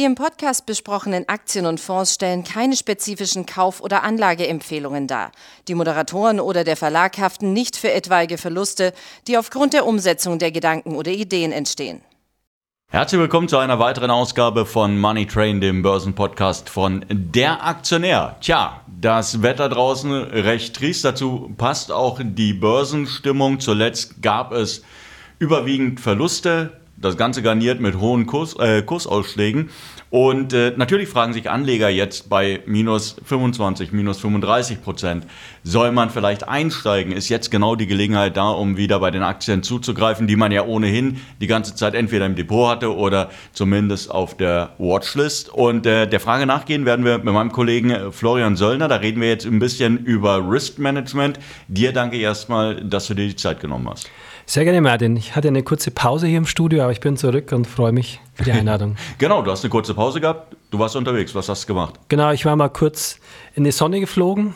Die im Podcast besprochenen Aktien und Fonds stellen keine spezifischen Kauf- oder Anlageempfehlungen dar. Die Moderatoren oder der Verlag haften nicht für etwaige Verluste, die aufgrund der Umsetzung der Gedanken oder Ideen entstehen. Herzlich willkommen zu einer weiteren Ausgabe von Money Train, dem Börsenpodcast von Der Aktionär. Tja, das Wetter draußen recht trist. Dazu passt auch die Börsenstimmung. Zuletzt gab es überwiegend Verluste. Das Ganze garniert mit hohen Kurs, äh, Kursausschlägen. Und äh, natürlich fragen sich Anleger jetzt bei minus 25, minus 35 Prozent, soll man vielleicht einsteigen? Ist jetzt genau die Gelegenheit da, um wieder bei den Aktien zuzugreifen, die man ja ohnehin die ganze Zeit entweder im Depot hatte oder zumindest auf der Watchlist? Und äh, der Frage nachgehen werden wir mit meinem Kollegen äh, Florian Söllner. Da reden wir jetzt ein bisschen über Risk Management. Dir danke erstmal, dass du dir die Zeit genommen hast. Sehr gerne, Martin. Ich hatte eine kurze Pause hier im Studio, aber ich bin zurück und freue mich für die Einladung. genau, du hast eine kurze Pause gehabt. Du warst unterwegs. Was hast du gemacht? Genau, ich war mal kurz in die Sonne geflogen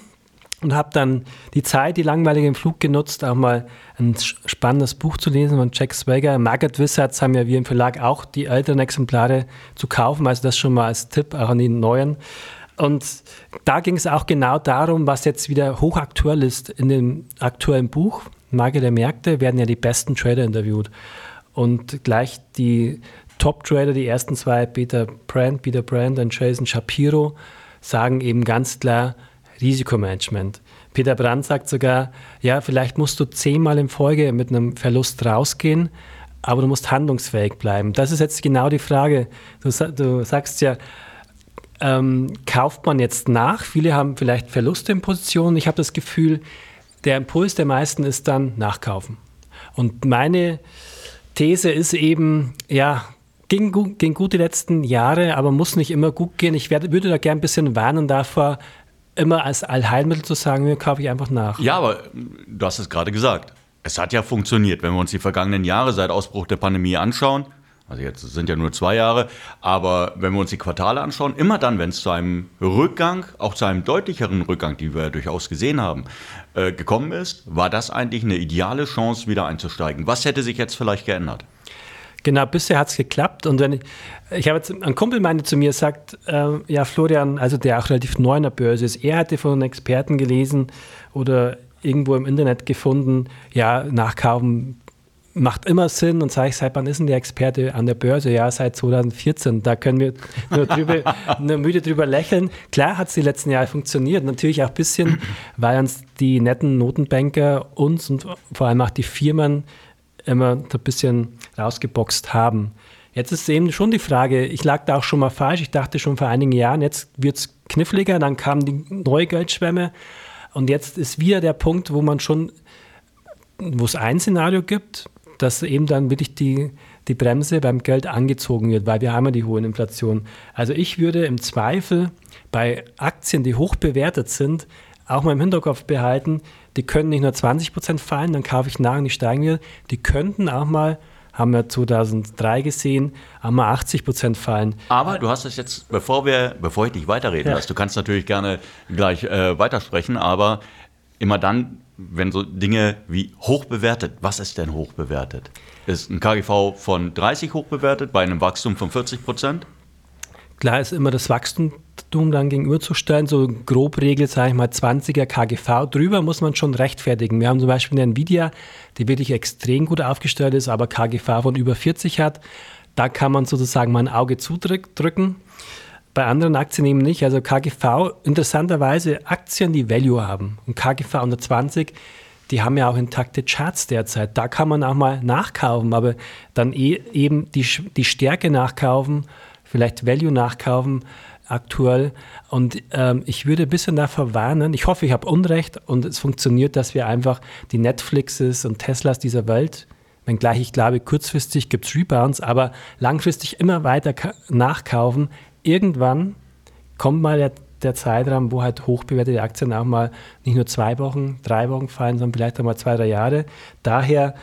und habe dann die Zeit, die langweilige im Flug genutzt, auch mal ein spannendes Buch zu lesen von Jack Swagger. Market Wizards haben ja wir im Verlag auch die älteren Exemplare zu kaufen, also das schon mal als Tipp, auch an die neuen. Und da ging es auch genau darum, was jetzt wieder hochaktuell ist in dem aktuellen Buch Marke der Märkte werden ja die besten Trader interviewt. Und gleich die Top-Trader, die ersten zwei, Peter Brand, Peter Brand und Jason Shapiro, sagen eben ganz klar Risikomanagement. Peter Brand sagt sogar, ja, vielleicht musst du zehnmal in Folge mit einem Verlust rausgehen, aber du musst handlungsfähig bleiben. Das ist jetzt genau die Frage. Du, du sagst ja, ähm, kauft man jetzt nach? Viele haben vielleicht Verluste in Positionen. Ich habe das Gefühl, der Impuls der meisten ist dann nachkaufen. Und meine These ist eben, ja, ging gut, ging gut die letzten Jahre, aber muss nicht immer gut gehen. Ich werde, würde da gerne ein bisschen warnen davor, immer als Allheilmittel zu sagen, mir kaufe ich einfach nach. Ja, aber du hast es gerade gesagt. Es hat ja funktioniert. Wenn wir uns die vergangenen Jahre seit Ausbruch der Pandemie anschauen, also jetzt sind ja nur zwei Jahre, aber wenn wir uns die Quartale anschauen, immer dann, wenn es zu einem Rückgang, auch zu einem deutlicheren Rückgang, die wir ja durchaus gesehen haben, äh, gekommen ist, war das eigentlich eine ideale Chance, wieder einzusteigen. Was hätte sich jetzt vielleicht geändert? Genau, bisher hat es geklappt. Und wenn ich, ich habe jetzt, ein Kumpel meinte zu mir, sagt, äh, ja, Florian, also der auch relativ neu in der Börse ist, er hatte von einem Experten gelesen oder irgendwo im Internet gefunden, ja, nachkaufen macht immer Sinn und sage ich, seit wann ist denn der Experte an der Börse? Ja, seit 2014. Da können wir nur, drüber, nur müde drüber lächeln. Klar hat es die letzten Jahre funktioniert. Natürlich auch ein bisschen, weil uns die netten Notenbanker uns und vor allem auch die Firmen immer ein bisschen rausgeboxt haben. Jetzt ist eben schon die Frage, ich lag da auch schon mal falsch. Ich dachte schon vor einigen Jahren, jetzt wird es kniffliger, dann kamen die neue Geldschwämme. Und jetzt ist wieder der Punkt, wo man schon, wo es ein Szenario gibt, dass eben dann wirklich die, die Bremse beim Geld angezogen wird, weil wir haben ja die hohe Inflation. Also ich würde im Zweifel bei Aktien, die hoch bewertet sind, auch mal im Hinterkopf behalten, die können nicht nur 20 Prozent fallen, dann kaufe ich nach und die steigen wieder. Die könnten auch mal, haben wir 2003 gesehen, auch mal 80 Prozent fallen. Aber du hast es jetzt, bevor wir, bevor ich dich weiterreden ja. lasse, du kannst natürlich gerne gleich äh, weitersprechen, aber immer dann, wenn so Dinge wie hoch bewertet, was ist denn hoch bewertet? Ist ein KGV von 30 hoch bewertet bei einem Wachstum von 40 Prozent? Klar ist immer das Wachstum dann gegenüberzustellen, so grob regelt, sage ich mal, 20er KGV. Drüber muss man schon rechtfertigen. Wir haben zum Beispiel eine Nvidia, die wirklich extrem gut aufgestellt ist, aber KGV von über 40 hat. Da kann man sozusagen mal ein Auge zudrücken. Bei anderen Aktien eben nicht. Also KGV, interessanterweise Aktien, die Value haben. Und KGV unter 20, die haben ja auch intakte Charts derzeit. Da kann man auch mal nachkaufen, aber dann eh, eben die, die Stärke nachkaufen, vielleicht Value nachkaufen aktuell. Und ähm, ich würde ein bisschen davor warnen. Ich hoffe, ich habe Unrecht und es funktioniert, dass wir einfach die Netflixes und Teslas dieser Welt Wenngleich ich glaube, kurzfristig gibt es Rebounds, aber langfristig immer weiter nachkaufen, irgendwann kommt mal der, der Zeitraum, wo halt hochbewertete Aktien auch mal nicht nur zwei Wochen, drei Wochen fallen, sondern vielleicht auch mal zwei, drei Jahre. Daher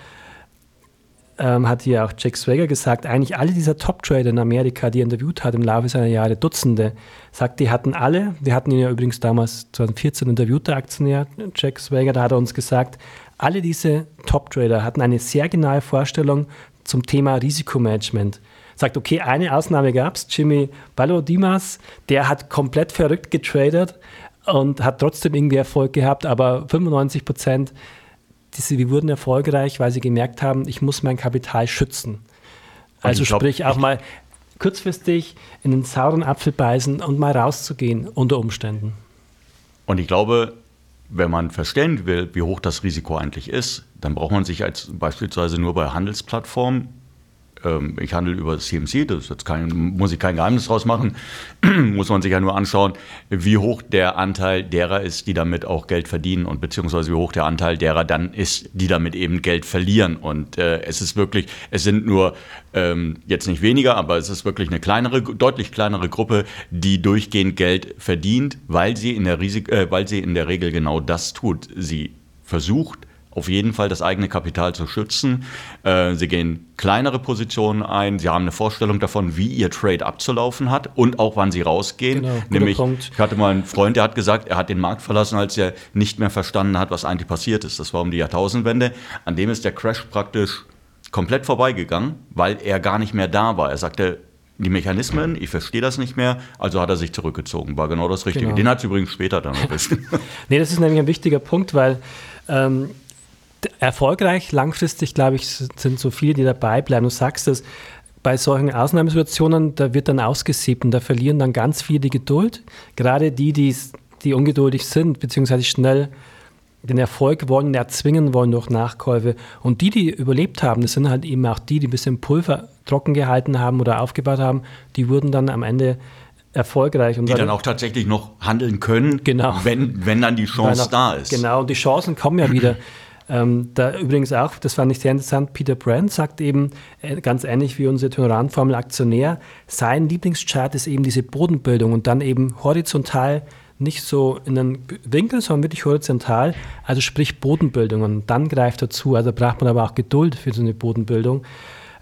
ähm, hat ja auch Jack Swagger gesagt, eigentlich alle dieser Top-Trader in Amerika, die er interviewt hat im Laufe seiner Jahre, Dutzende, sagt, die hatten alle, wir hatten ihn ja übrigens damals 2014 interviewt, der Aktionär Jack Swagger, da hat er uns gesagt, alle diese Top-Trader hatten eine sehr genaue Vorstellung zum Thema Risikomanagement. Sagt, okay, eine Ausnahme gab es, Jimmy Dimas, der hat komplett verrückt getradet und hat trotzdem irgendwie Erfolg gehabt, aber 95 Prozent, die, die wurden erfolgreich, weil sie gemerkt haben, ich muss mein Kapital schützen. Also glaub, sprich auch mal kurzfristig in den sauren Apfel beißen und mal rauszugehen unter Umständen. Und ich glaube, wenn man verstehen will, wie hoch das Risiko eigentlich ist, dann braucht man sich als beispielsweise nur bei Handelsplattformen ähm, ich handle über CMC, das jetzt kein, muss ich kein Geheimnis draus machen, muss man sich ja nur anschauen, wie hoch der Anteil derer ist, die damit auch Geld verdienen und beziehungsweise wie hoch der Anteil derer dann ist, die damit eben Geld verlieren. Und äh, es ist wirklich, es sind nur ähm, jetzt nicht weniger, aber es ist wirklich eine kleinere, deutlich kleinere Gruppe, die durchgehend Geld verdient, weil sie in der, Risik äh, weil sie in der Regel genau das tut. Sie versucht, auf jeden Fall das eigene Kapital zu schützen. Äh, sie gehen kleinere Positionen ein. Sie haben eine Vorstellung davon, wie ihr Trade abzulaufen hat und auch wann sie rausgehen. Genau, Nämlich, Punkt. ich hatte mal einen Freund, der hat gesagt, er hat den Markt verlassen, als er nicht mehr verstanden hat, was eigentlich passiert ist. Das war um die Jahrtausendwende. An dem ist der Crash praktisch komplett vorbeigegangen, weil er gar nicht mehr da war. Er sagte, die Mechanismen, ich verstehe das nicht mehr, also hat er sich zurückgezogen. War genau das Richtige. Genau. Den hat es übrigens später dann erwischt. nee, das ist nämlich ein wichtiger Punkt, weil ähm, erfolgreich langfristig, glaube ich, sind so viele, die dabei bleiben. Du sagst es, bei solchen Ausnahmesituationen, da wird dann ausgesiebt und da verlieren dann ganz viele die Geduld. Gerade die, die, die ungeduldig sind, beziehungsweise schnell den Erfolg wollen, erzwingen wollen durch Nachkäufe. Und die, die überlebt haben, das sind halt eben auch die, die ein bisschen Pulver trocken gehalten haben oder aufgebaut haben, die wurden dann am Ende erfolgreich. Und die dann auch tatsächlich noch handeln können, genau. wenn, wenn dann die Chance da ist. Genau, und die Chancen kommen ja wieder. Ähm, da übrigens auch, das fand ich sehr interessant, Peter Brand sagt eben, äh, ganz ähnlich wie unser Toleranformel Aktionär, sein Lieblingschart ist eben diese Bodenbildung und dann eben horizontal nicht so in einen Winkel, sondern wirklich horizontal, also sprich Bodenbildung und dann greift er zu. Also braucht man aber auch Geduld für so eine Bodenbildung.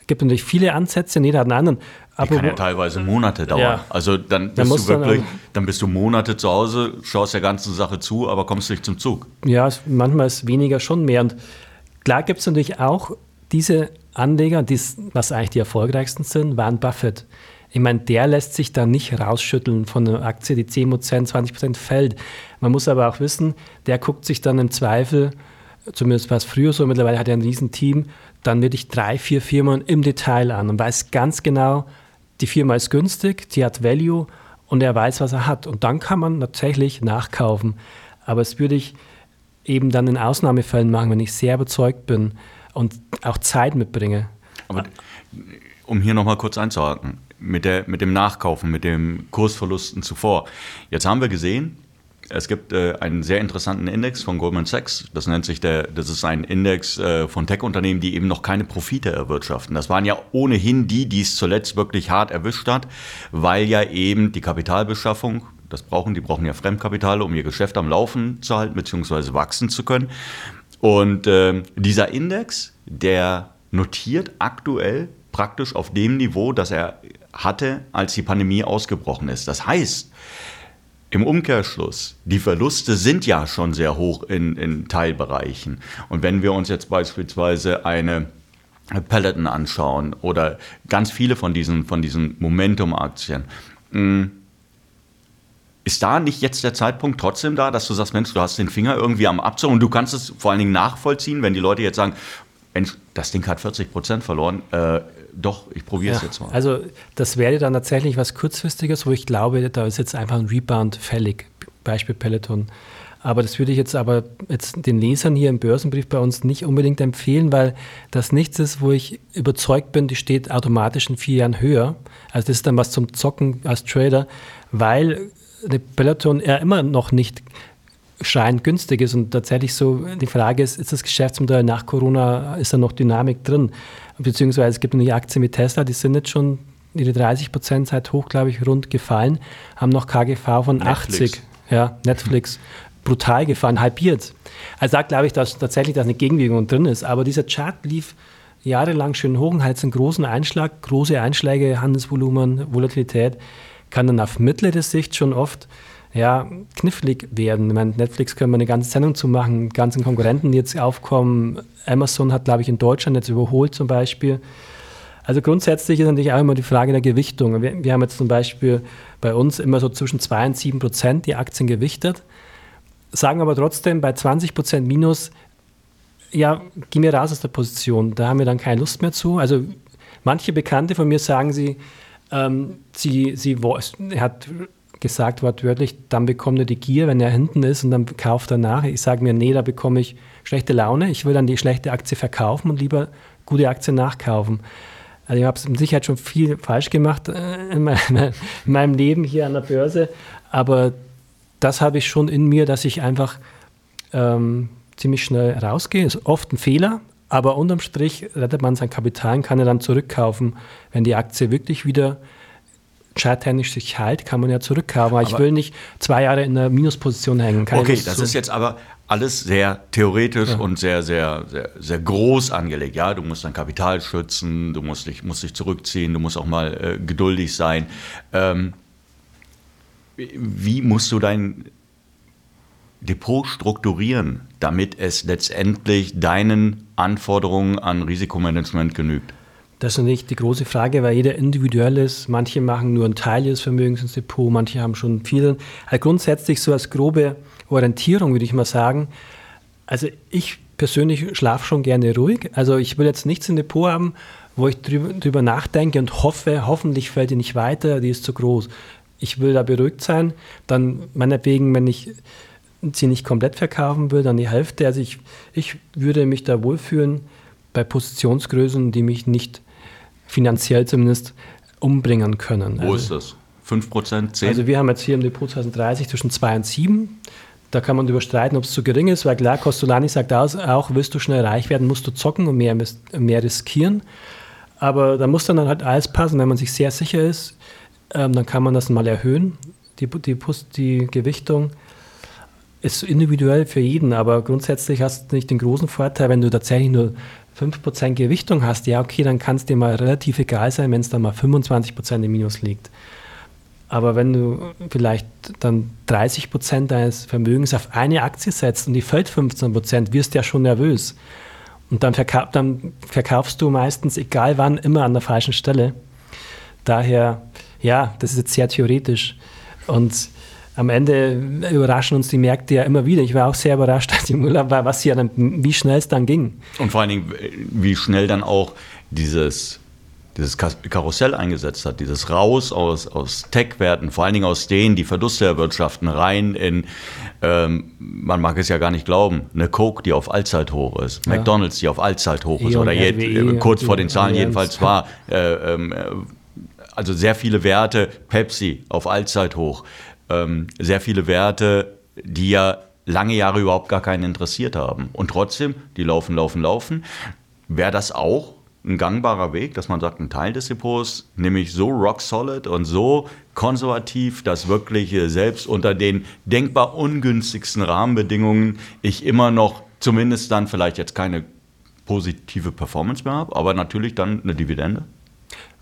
Es gibt natürlich viele Ansätze, jeder hat einen anderen. Die kann ja teilweise Monate dauern. Ja. Also dann bist du wirklich, dann, dann, bist du Monate zu Hause, schaust der ganzen Sache zu, aber kommst nicht zum Zug. Ja, manchmal ist weniger schon mehr. Und klar gibt es natürlich auch diese Anleger, dies, was eigentlich die erfolgreichsten sind, Warren Buffett. Ich meine, der lässt sich da nicht rausschütteln von einer Aktie, die 10%, 20% fällt. Man muss aber auch wissen, der guckt sich dann im Zweifel, zumindest war es früher so, mittlerweile hat er ein Riesenteam, dann wirklich drei, vier Firmen im Detail an und weiß ganz genau, die Firma ist günstig, die hat Value und er weiß, was er hat. Und dann kann man tatsächlich nachkaufen. Aber es würde ich eben dann in Ausnahmefällen machen, wenn ich sehr überzeugt bin und auch Zeit mitbringe. Aber um hier nochmal kurz einzuhaken, mit, der, mit dem Nachkaufen, mit den Kursverlusten zuvor. Jetzt haben wir gesehen, es gibt äh, einen sehr interessanten Index von Goldman Sachs. Das nennt sich der, das ist ein Index äh, von Tech-Unternehmen, die eben noch keine Profite erwirtschaften. Das waren ja ohnehin die, die es zuletzt wirklich hart erwischt hat, weil ja eben die Kapitalbeschaffung, das brauchen, die brauchen ja Fremdkapital, um ihr Geschäft am Laufen zu halten bzw. wachsen zu können. Und äh, dieser Index, der notiert aktuell praktisch auf dem Niveau, das er hatte, als die Pandemie ausgebrochen ist. Das heißt, im Umkehrschluss, die Verluste sind ja schon sehr hoch in, in Teilbereichen. Und wenn wir uns jetzt beispielsweise eine Peloton anschauen oder ganz viele von diesen, von diesen Momentum-Aktien, hm, ist da nicht jetzt der Zeitpunkt trotzdem da, dass du sagst, Mensch, du hast den Finger irgendwie am Abzug und du kannst es vor allen Dingen nachvollziehen, wenn die Leute jetzt sagen, Mensch, das Ding hat 40 Prozent verloren, äh, doch, ich probiere es ja, jetzt mal. Also das wäre dann tatsächlich was Kurzfristiges, wo ich glaube, da ist jetzt einfach ein Rebound fällig. Beispiel Peloton. Aber das würde ich jetzt aber jetzt den Lesern hier im Börsenbrief bei uns nicht unbedingt empfehlen, weil das nichts ist, wo ich überzeugt bin, die steht automatisch in vier Jahren höher. Also das ist dann was zum Zocken als Trader, weil eine Peloton ja immer noch nicht schreiend günstig ist und tatsächlich so die Frage ist, ist das Geschäftsmodell nach Corona, ist da noch Dynamik drin? Beziehungsweise es gibt noch die Aktien mit Tesla, die sind jetzt schon ihre 30 Prozent seit hoch, glaube ich, rund gefallen, haben noch KGV von Netflix. 80. Ja, Netflix. brutal gefallen, halbiert. Also da glaube ich, dass tatsächlich dass eine Gegenbewegung drin ist. Aber dieser Chart lief jahrelang schön hoch und hat einen großen Einschlag, große Einschläge, Handelsvolumen, Volatilität, kann dann auf mittlere Sicht schon oft ja, knifflig werden. Ich meine, Netflix können wir eine ganze Sendung zu machen, ganzen Konkurrenten, die jetzt aufkommen. Amazon hat, glaube ich, in Deutschland jetzt überholt zum Beispiel. Also grundsätzlich ist natürlich auch immer die Frage der Gewichtung. Wir, wir haben jetzt zum Beispiel bei uns immer so zwischen 2 und 7 Prozent die Aktien gewichtet, sagen aber trotzdem bei 20 Prozent Minus, ja, geh mir raus aus der Position, da haben wir dann keine Lust mehr zu. Also manche Bekannte von mir sagen sie, ähm, sie, sie er hat gesagt wortwörtlich, dann bekommt er die Gier, wenn er hinten ist und dann kauft er nach. Ich sage mir, nee, da bekomme ich schlechte Laune. Ich will dann die schlechte Aktie verkaufen und lieber gute Aktien nachkaufen. Also ich habe mit Sicherheit schon viel falsch gemacht äh, in, meinem Leben hier an der Börse, aber das habe ich schon in mir, dass ich einfach ähm, ziemlich schnell rausgehe. Ist oft ein Fehler, aber unterm Strich rettet man sein Kapital und kann er dann zurückkaufen, wenn die Aktie wirklich wieder charttechnisch sich halt, kann man ja zurückkaufen. Aber, aber ich will nicht zwei Jahre in einer Minusposition hängen. Kann okay, das so ist jetzt aber alles sehr theoretisch ja. und sehr, sehr, sehr, sehr groß angelegt. Ja, du musst dein Kapital schützen, du musst dich, musst dich zurückziehen, du musst auch mal äh, geduldig sein. Ähm, wie musst du dein Depot strukturieren, damit es letztendlich deinen Anforderungen an Risikomanagement genügt? Das ist nicht die große Frage, weil jeder individuell ist. Manche machen nur einen Teil ihres Vermögens ins Depot, manche haben schon viel. Also grundsätzlich so als grobe Orientierung würde ich mal sagen. Also ich persönlich schlafe schon gerne ruhig. Also ich will jetzt nichts im Depot haben, wo ich drüber, drüber nachdenke und hoffe, hoffentlich fällt die nicht weiter, die ist zu groß. Ich will da beruhigt sein. Dann meinetwegen, wenn ich sie nicht komplett verkaufen will, dann die Hälfte. Also ich, ich würde mich da wohlfühlen bei Positionsgrößen, die mich nicht finanziell zumindest umbringen können. Wo also, ist das? 5 Prozent, 10? Also wir haben jetzt hier im Depot 2030 zwischen 2 und 7. Da kann man überstreiten, ob es zu gering ist, weil klar, Costolani sagt auch, willst du schnell reich werden, musst du zocken und mehr, mehr riskieren. Aber da muss dann halt alles passen. Wenn man sich sehr sicher ist, ähm, dann kann man das mal erhöhen, die, die, die Gewichtung ist individuell für jeden, aber grundsätzlich hast du nicht den großen Vorteil, wenn du tatsächlich nur 5% Gewichtung hast, ja, okay, dann kann es dir mal relativ egal sein, wenn es dann mal 25% im Minus liegt. Aber wenn du vielleicht dann 30% deines Vermögens auf eine Aktie setzt und die fällt 15%, wirst du ja schon nervös. Und dann, verkau dann verkaufst du meistens, egal wann, immer an der falschen Stelle. Daher, ja, das ist jetzt sehr theoretisch. Und am Ende überraschen uns die Märkte ja immer wieder. Ich war auch sehr überrascht, als ich im Urlaub war, was ja dann, wie schnell es dann ging. Und vor allen Dingen, wie schnell dann auch dieses, dieses Karussell eingesetzt hat, dieses Raus aus, aus Tech-Werten, vor allen Dingen aus denen, die Verluste erwirtschaften, rein in, ähm, man mag es ja gar nicht glauben, eine Coke, die auf Allzeithoch ist, ja. McDonalds, die auf Allzeithoch ist, e oder je, äh, kurz vor den Zahlen jedenfalls war. Äh, ähm, äh, also sehr viele Werte, Pepsi auf Allzeithoch ähm, sehr viele Werte, die ja lange Jahre überhaupt gar keinen interessiert haben. Und trotzdem, die laufen, laufen, laufen. Wäre das auch ein gangbarer Weg, dass man sagt, ein Teil des Depots nehme ich so rock solid und so konservativ, dass wirklich selbst unter den denkbar ungünstigsten Rahmenbedingungen ich immer noch zumindest dann vielleicht jetzt keine positive Performance mehr habe, aber natürlich dann eine Dividende?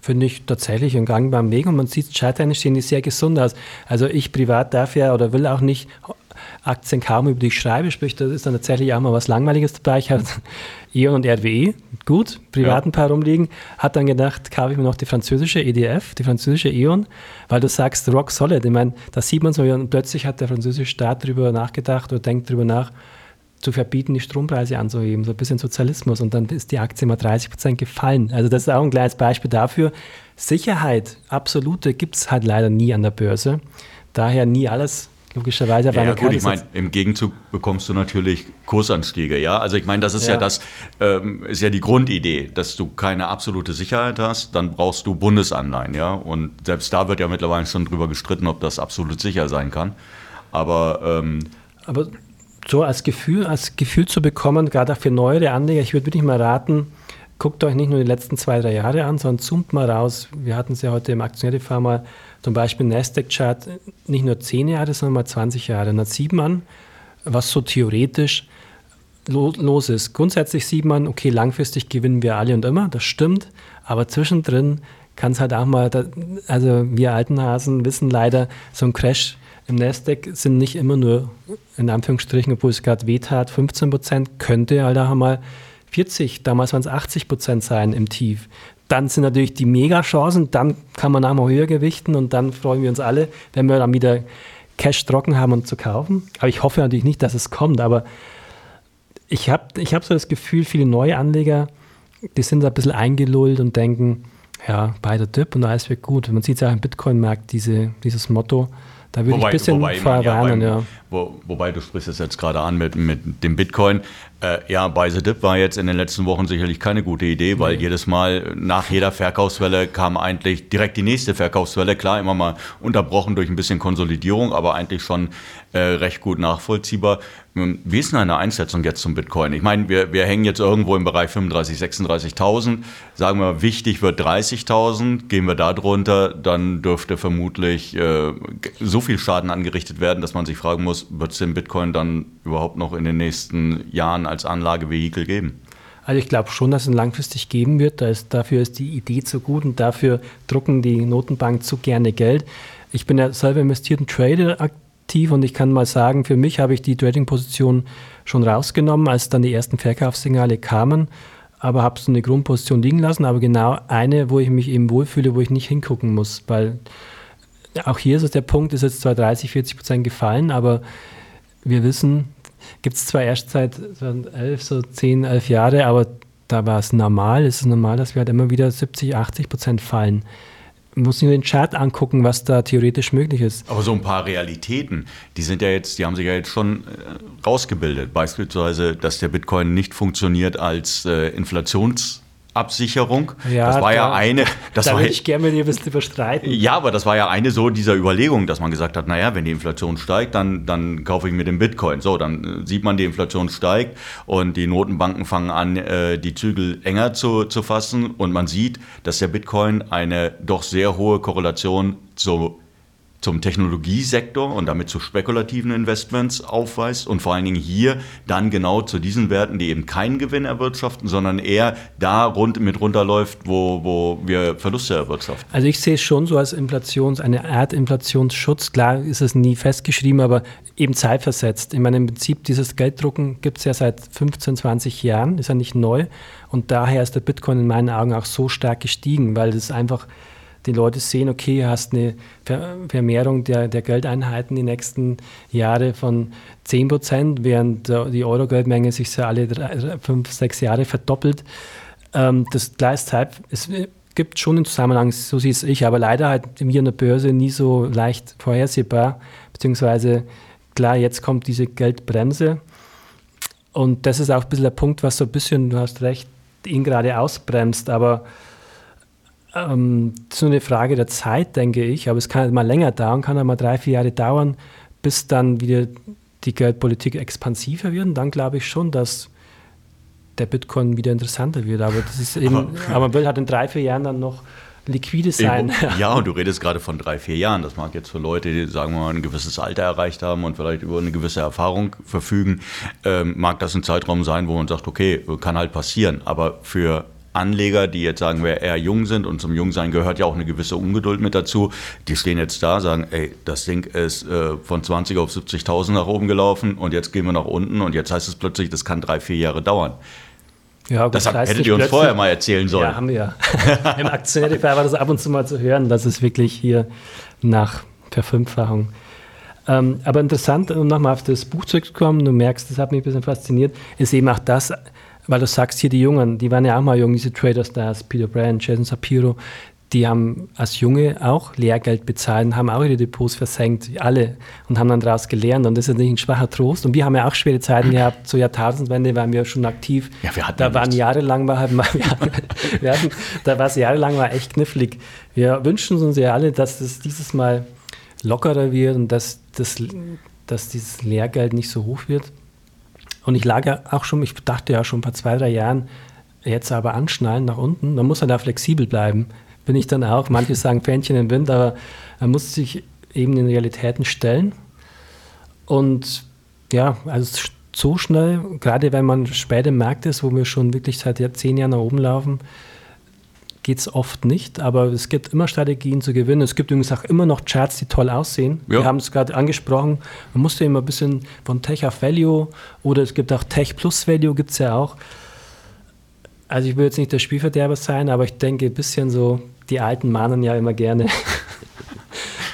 Finde ich tatsächlich einen gangbaren Weg und man sieht, charttechnisch sehen die sehr gesund aus. Also ich privat darf ja oder will auch nicht Aktien kaufen, über die ich schreibe, sprich, das ist dann tatsächlich auch mal was Langweiliges dabei. Ich habe E.ON und RWE, gut, privat ein paar rumliegen, hat dann gedacht, kaufe ich mir noch die französische EDF, die französische E.ON, weil du sagst, rock solid. Ich meine, da sieht man so, und plötzlich hat der französische Staat darüber nachgedacht oder denkt darüber nach, zu verbieten, die Strompreise anzuheben, so ein bisschen Sozialismus und dann ist die Aktie mal 30 Prozent gefallen. Also das ist auch ein kleines Beispiel dafür. Sicherheit, absolute, gibt es halt leider nie an der Börse. Daher nie alles logischerweise. Ja, ja gut, ich meine, im Gegenzug bekommst du natürlich Kursanstiege, ja. Also ich meine, das ist ja, ja das, ähm, ist ja die Grundidee, dass du keine absolute Sicherheit hast, dann brauchst du Bundesanleihen, ja. Und selbst da wird ja mittlerweile schon drüber gestritten, ob das absolut sicher sein kann. Aber, ähm, aber so als Gefühl, als Gefühl zu bekommen, gerade auch für neuere Anleger, ich würde wirklich mal raten, guckt euch nicht nur die letzten zwei, drei Jahre an, sondern zoomt mal raus. Wir hatten es ja heute im Aktionär mal zum Beispiel Nasdaq-Chart nicht nur zehn Jahre, sondern mal 20 Jahre. Und dann sieht man, was so theoretisch los ist. Grundsätzlich sieht man, okay, langfristig gewinnen wir alle und immer, das stimmt, aber zwischendrin kann es halt auch mal, also wir alten Hasen wissen leider, so ein Crash im Nasdaq sind nicht immer nur, in Anführungsstrichen, obwohl es gerade wehtat, 15 Prozent, könnte halt auch mal 40, damals waren es 80 Prozent sein im Tief. Dann sind natürlich die Mega-Chancen, dann kann man auch mal höher gewichten und dann freuen wir uns alle, wenn wir dann wieder Cash trocken haben, um zu kaufen. Aber ich hoffe natürlich nicht, dass es kommt, aber ich habe ich hab so das Gefühl, viele neue Anleger, die sind da ein bisschen eingelullt und denken, ja, bei der und alles wird gut. Man sieht es ja auch im Bitcoin-Markt, diese, dieses Motto, da würde ich ein bisschen verwarnen, ja, ja. Wo, wobei du sprichst es jetzt gerade an mit, mit dem Bitcoin. Äh, ja, Buy the Dip war jetzt in den letzten Wochen sicherlich keine gute Idee, weil nee. jedes Mal nach jeder Verkaufswelle kam eigentlich direkt die nächste Verkaufswelle. Klar, immer mal unterbrochen durch ein bisschen Konsolidierung, aber eigentlich schon äh, recht gut nachvollziehbar. Wie ist denn eine Einschätzung jetzt zum Bitcoin? Ich meine, wir, wir hängen jetzt irgendwo im Bereich 35.000, 36.000. Sagen wir, wichtig wird 30.000. Gehen wir da drunter, dann dürfte vermutlich äh, so viel Schaden angerichtet werden, dass man sich fragen muss, wird es den Bitcoin dann überhaupt noch in den nächsten Jahren als Anlagevehikel geben? Also ich glaube schon, dass es langfristig geben wird. Ist, dafür ist die Idee zu gut und dafür drucken die Notenbanken zu gerne Geld. Ich bin ja selber investierten Trader aktiv und ich kann mal sagen, für mich habe ich die Trading-Position schon rausgenommen, als dann die ersten Verkaufssignale kamen, aber habe so eine Grundposition liegen lassen, aber genau eine, wo ich mich eben wohlfühle, wo ich nicht hingucken muss, weil auch hier ist es der Punkt, ist jetzt zwar 30, 40 Prozent gefallen, aber wir wissen, gibt es zwar erst seit 2011, so 10, 11 Jahre, aber da war es normal, es ist normal, dass wir halt immer wieder 70, 80 Prozent fallen muss nur den Chart angucken, was da theoretisch möglich ist. Aber so ein paar Realitäten, die sind ja jetzt, die haben sich ja jetzt schon äh, rausgebildet. Beispielsweise, dass der Bitcoin nicht funktioniert als äh, Inflations- Absicherung. Ja, das war da, ja eine. Das da würde ich gerne mit dir ein bisschen überstreiten. Ja, aber das war ja eine so dieser Überlegung, dass man gesagt hat, naja, wenn die Inflation steigt, dann, dann kaufe ich mir den Bitcoin. So, dann äh, sieht man, die Inflation steigt und die Notenbanken fangen an, äh, die Zügel enger zu, zu fassen und man sieht, dass der Bitcoin eine doch sehr hohe Korrelation zu zum Technologiesektor und damit zu spekulativen Investments aufweist und vor allen Dingen hier dann genau zu diesen Werten, die eben keinen Gewinn erwirtschaften, sondern eher da rund mit runterläuft, wo, wo wir Verluste erwirtschaften. Also ich sehe es schon so als Inflations, eine Art Inflationsschutz. Klar ist es nie festgeschrieben, aber eben zeitversetzt. Ich meine, im Prinzip dieses Gelddrucken gibt es ja seit 15, 20 Jahren, ist ja nicht neu und daher ist der Bitcoin in meinen Augen auch so stark gestiegen, weil es einfach die Leute sehen, okay, du hast eine Vermehrung der, der Geldeinheiten die nächsten Jahre von 10 Prozent, während die Euro-Geldmenge sich so alle drei, fünf, sechs Jahre verdoppelt. Ähm, das Gleiszeit, es gibt schon einen Zusammenhang, so sehe es ich, aber leider halt hier an der Börse nie so leicht vorhersehbar, beziehungsweise klar, jetzt kommt diese Geldbremse und das ist auch ein bisschen der Punkt, was so ein bisschen, du hast recht, ihn gerade ausbremst, aber ähm, das ist nur eine Frage der Zeit, denke ich, aber es kann halt mal länger dauern, kann halt mal drei, vier Jahre dauern, bis dann wieder die Geldpolitik expansiver wird. Und dann glaube ich schon, dass der Bitcoin wieder interessanter wird. Aber das ist eben, aber, aber man will halt in drei, vier Jahren dann noch liquide sein. Ja, und du redest gerade von drei, vier Jahren. Das mag jetzt für Leute, die, sagen wir mal, ein gewisses Alter erreicht haben und vielleicht über eine gewisse Erfahrung verfügen, ähm, mag das ein Zeitraum sein, wo man sagt, okay, kann halt passieren. Aber für Anleger, die jetzt sagen wir eher jung sind und zum Jungsein gehört ja auch eine gewisse Ungeduld mit dazu, die stehen jetzt da, sagen, ey, das Ding ist äh, von 20 auf 70.000 nach oben gelaufen und jetzt gehen wir nach unten und jetzt heißt es plötzlich, das kann drei, vier Jahre dauern. Ja, gut, das hättet ihr uns vorher mal erzählen sollen. Ja, haben wir ja. Im Aktionärdefair war das ab und zu mal zu hören, dass es wirklich hier nach Verfünffachung ähm, aber interessant, um nochmal auf das Buch zurückzukommen, du merkst, das hat mich ein bisschen fasziniert, ist eben auch das, weil du sagst hier die Jungen, die waren ja auch mal jung, diese Trader Stars, Peter Brand, Jason Sapiro, die haben als Junge auch Lehrgeld bezahlt, haben auch ihre Depots versenkt, alle, und haben dann daraus gelernt. Und das ist nicht ein schwacher Trost. Und wir haben ja auch schwere Zeiten gehabt. Zur Jahrtausendwende waren wir schon aktiv. Ja, wir hatten da waren nichts. jahrelang war halt mal, wir hatten, da war es jahrelang war echt knifflig. Wir wünschen uns ja alle, dass das dieses Mal lockerer wird und dass, das, dass dieses Lehrgeld nicht so hoch wird. Und ich lag ja auch schon, ich dachte ja schon vor zwei, drei Jahren, jetzt aber anschnallen nach unten, man muss ja da flexibel bleiben. Bin ich dann auch, manche sagen Fähnchen im Wind, aber man muss sich eben den Realitäten stellen. Und ja, also so schnell, gerade wenn man spät im Markt ist, wo wir schon wirklich seit zehn Jahren nach oben laufen, geht es oft nicht, aber es gibt immer Strategien zu gewinnen. Es gibt übrigens auch immer noch Charts, die toll aussehen. Ja. Wir haben es gerade angesprochen. Man musste immer ein bisschen von Tech auf Value oder es gibt auch Tech plus Value, gibt es ja auch. Also ich will jetzt nicht der Spielverderber sein, aber ich denke ein bisschen so, die Alten mahnen ja immer gerne.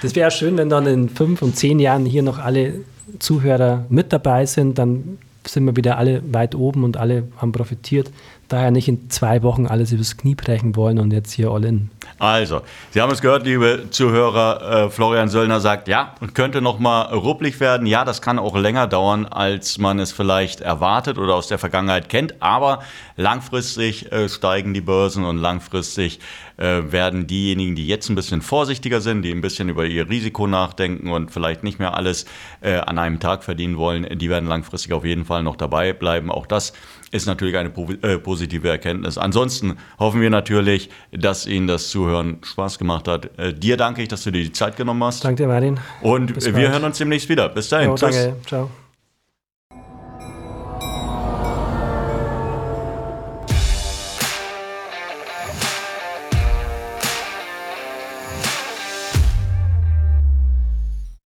Das wäre schön, wenn dann in fünf und zehn Jahren hier noch alle Zuhörer mit dabei sind, dann sind wir wieder alle weit oben und alle haben profitiert daher nicht in zwei Wochen alles übers Knie brechen wollen und jetzt hier all in. Also, Sie haben es gehört, liebe Zuhörer. Äh, Florian Söllner sagt, ja, könnte noch mal rupplig werden. Ja, das kann auch länger dauern, als man es vielleicht erwartet oder aus der Vergangenheit kennt. Aber langfristig äh, steigen die Börsen und langfristig äh, werden diejenigen, die jetzt ein bisschen vorsichtiger sind, die ein bisschen über ihr Risiko nachdenken und vielleicht nicht mehr alles äh, an einem Tag verdienen wollen, die werden langfristig auf jeden Fall noch dabei bleiben. Auch das ist natürlich eine äh, positive Erkenntnis. Ansonsten hoffen wir natürlich, dass Ihnen das Zuhören Spaß gemacht hat. Äh, dir danke ich, dass du dir die Zeit genommen hast. Danke dir, Martin. Und Bis wir bald. hören uns demnächst wieder. Bis dahin. Jo, danke. Ciao.